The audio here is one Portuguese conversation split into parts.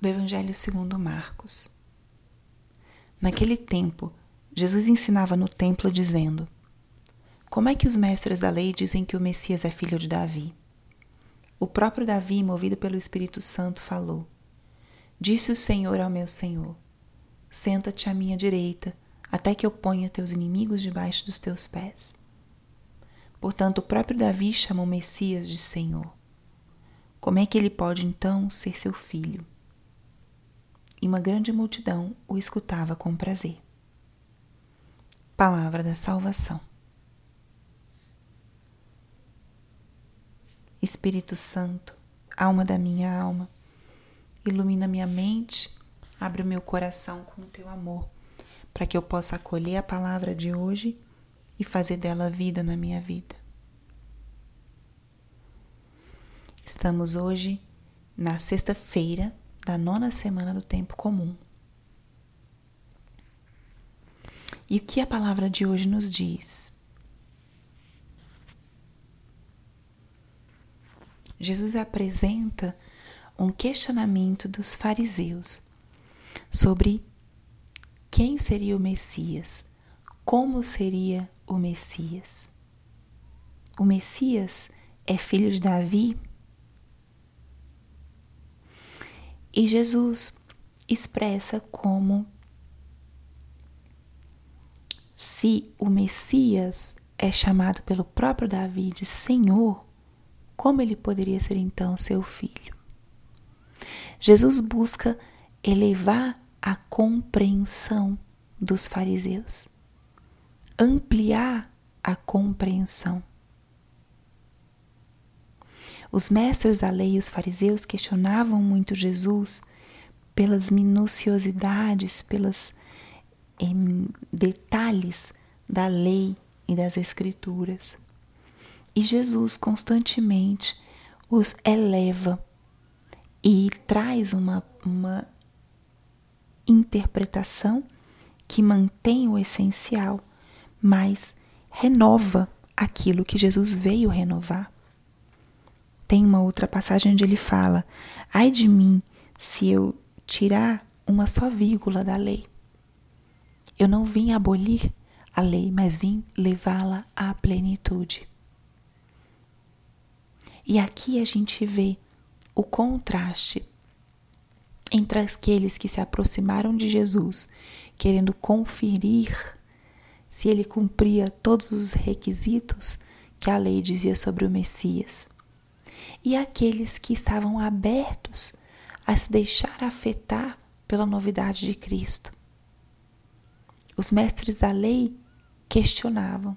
do Evangelho segundo Marcos. Naquele tempo, Jesus ensinava no templo dizendo: Como é que os mestres da lei dizem que o Messias é filho de Davi? O próprio Davi, movido pelo Espírito Santo, falou: Disse o Senhor ao meu Senhor: Senta-te à minha direita, até que eu ponha teus inimigos debaixo dos teus pés. Portanto, o próprio Davi chamou Messias de Senhor. Como é que ele pode então ser seu filho? E uma grande multidão o escutava com prazer. Palavra da Salvação. Espírito Santo, alma da minha alma, ilumina minha mente, abre o meu coração com o teu amor, para que eu possa acolher a palavra de hoje e fazer dela vida na minha vida. Estamos hoje na sexta-feira da nona semana do tempo comum. E o que a palavra de hoje nos diz? Jesus apresenta um questionamento dos fariseus sobre quem seria o Messias, como seria o Messias. O Messias é filho de Davi? E Jesus expressa como se o Messias é chamado pelo próprio Davi de Senhor, como ele poderia ser então seu filho? Jesus busca elevar a compreensão dos fariseus ampliar a compreensão. Os mestres da lei e os fariseus questionavam muito Jesus pelas minuciosidades, pelos em, detalhes da lei e das escrituras. E Jesus constantemente os eleva e traz uma, uma interpretação que mantém o essencial mas renova aquilo que Jesus veio renovar. Tem uma outra passagem onde ele fala: Ai de mim se eu tirar uma só vírgula da lei. Eu não vim abolir a lei, mas vim levá-la à plenitude. E aqui a gente vê o contraste entre aqueles que se aproximaram de Jesus, querendo conferir se ele cumpria todos os requisitos que a lei dizia sobre o Messias, e aqueles que estavam abertos a se deixar afetar pela novidade de Cristo. Os mestres da lei questionavam.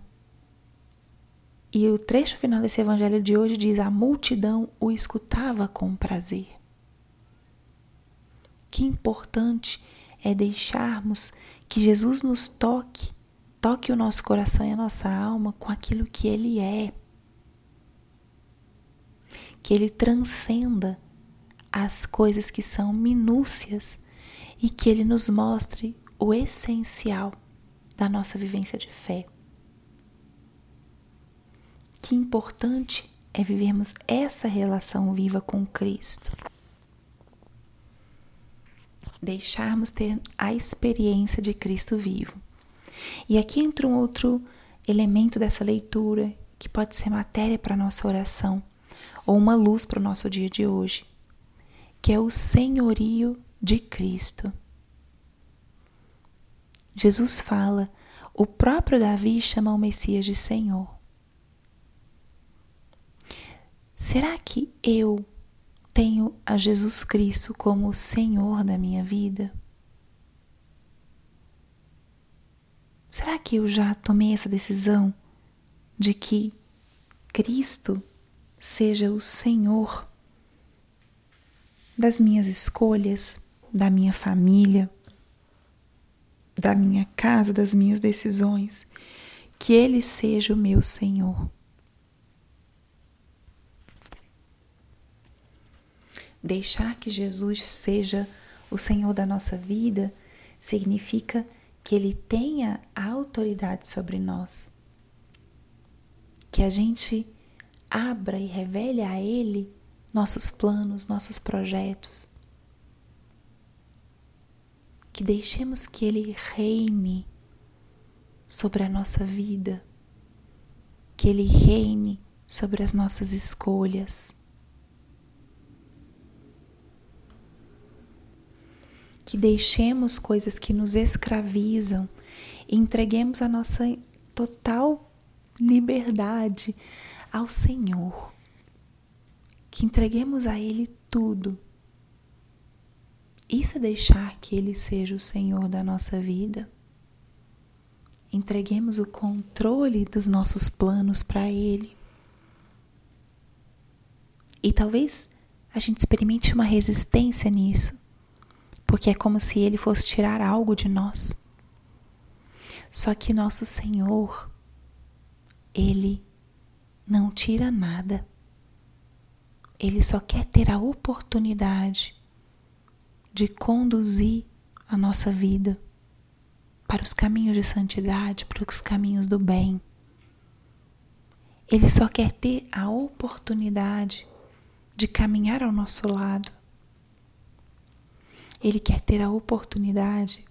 E o trecho final desse evangelho de hoje diz: a multidão o escutava com prazer. Que importante é deixarmos que Jesus nos toque toque o nosso coração e a nossa alma com aquilo que Ele é. Que Ele transcenda as coisas que são minúcias e que Ele nos mostre o essencial da nossa vivência de fé. Que importante é vivermos essa relação viva com Cristo. Deixarmos ter a experiência de Cristo vivo. E aqui entra um outro elemento dessa leitura que pode ser matéria para nossa oração ou uma luz para o nosso dia de hoje, que é o senhorio de Cristo. Jesus fala, o próprio Davi chama o Messias de Senhor. Será que eu tenho a Jesus Cristo como o Senhor da minha vida? Será que eu já tomei essa decisão de que Cristo seja o Senhor das minhas escolhas, da minha família, da minha casa, das minhas decisões? Que Ele seja o meu Senhor. Deixar que Jesus seja o Senhor da nossa vida significa que Ele tenha autoridade sobre nós, que a gente abra e revele a Ele nossos planos, nossos projetos, que deixemos que Ele reine sobre a nossa vida, que Ele reine sobre as nossas escolhas. Que deixemos coisas que nos escravizam. E entreguemos a nossa total liberdade ao Senhor. Que entreguemos a Ele tudo. Isso é deixar que Ele seja o Senhor da nossa vida. Entreguemos o controle dos nossos planos para Ele. E talvez a gente experimente uma resistência nisso, porque é como se Ele fosse tirar algo de nós. Só que nosso Senhor, Ele não tira nada. Ele só quer ter a oportunidade de conduzir a nossa vida para os caminhos de santidade, para os caminhos do bem. Ele só quer ter a oportunidade de caminhar ao nosso lado. Ele quer ter a oportunidade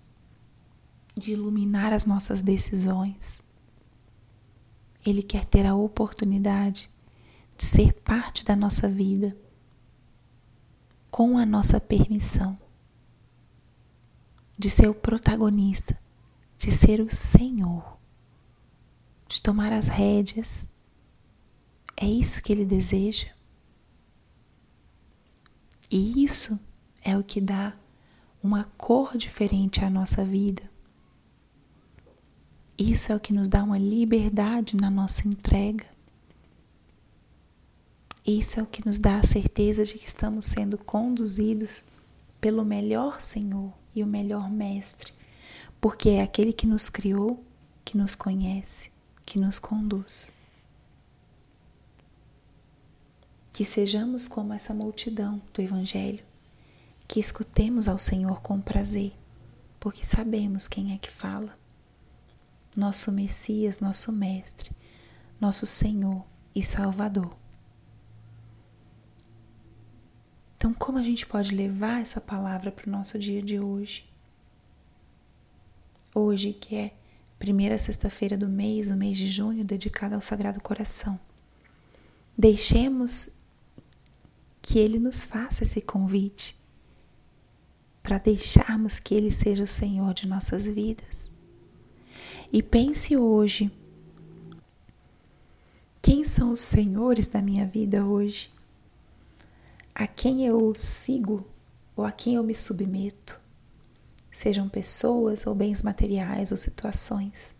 de iluminar as nossas decisões. Ele quer ter a oportunidade de ser parte da nossa vida com a nossa permissão, de ser o protagonista, de ser o Senhor, de tomar as rédeas. É isso que ele deseja. E isso é o que dá uma cor diferente à nossa vida. Isso é o que nos dá uma liberdade na nossa entrega. Isso é o que nos dá a certeza de que estamos sendo conduzidos pelo melhor Senhor e o melhor Mestre, porque é aquele que nos criou, que nos conhece, que nos conduz. Que sejamos como essa multidão do Evangelho, que escutemos ao Senhor com prazer, porque sabemos quem é que fala. Nosso Messias, nosso Mestre, nosso Senhor e Salvador. Então, como a gente pode levar essa palavra para o nosso dia de hoje? Hoje, que é primeira sexta-feira do mês, o mês de junho, dedicado ao Sagrado Coração. Deixemos que Ele nos faça esse convite para deixarmos que Ele seja o Senhor de nossas vidas. E pense hoje: quem são os senhores da minha vida hoje? A quem eu sigo ou a quem eu me submeto? Sejam pessoas ou bens materiais ou situações.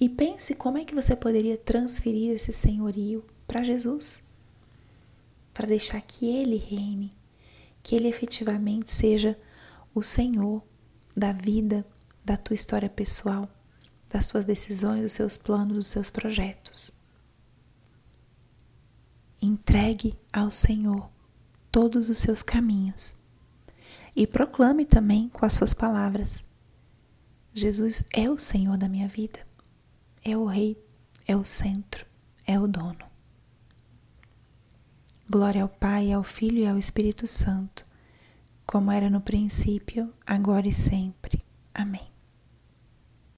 E pense como é que você poderia transferir esse senhorio para Jesus para deixar que Ele reine, que Ele efetivamente seja o Senhor da vida, da tua história pessoal, das tuas decisões, dos seus planos, dos seus projetos. Entregue ao Senhor todos os seus caminhos e proclame também com as suas palavras: Jesus é o Senhor da minha vida, é o Rei, é o centro, é o dono. Glória ao Pai, ao Filho e ao Espírito Santo, como era no princípio, agora e sempre. Amém.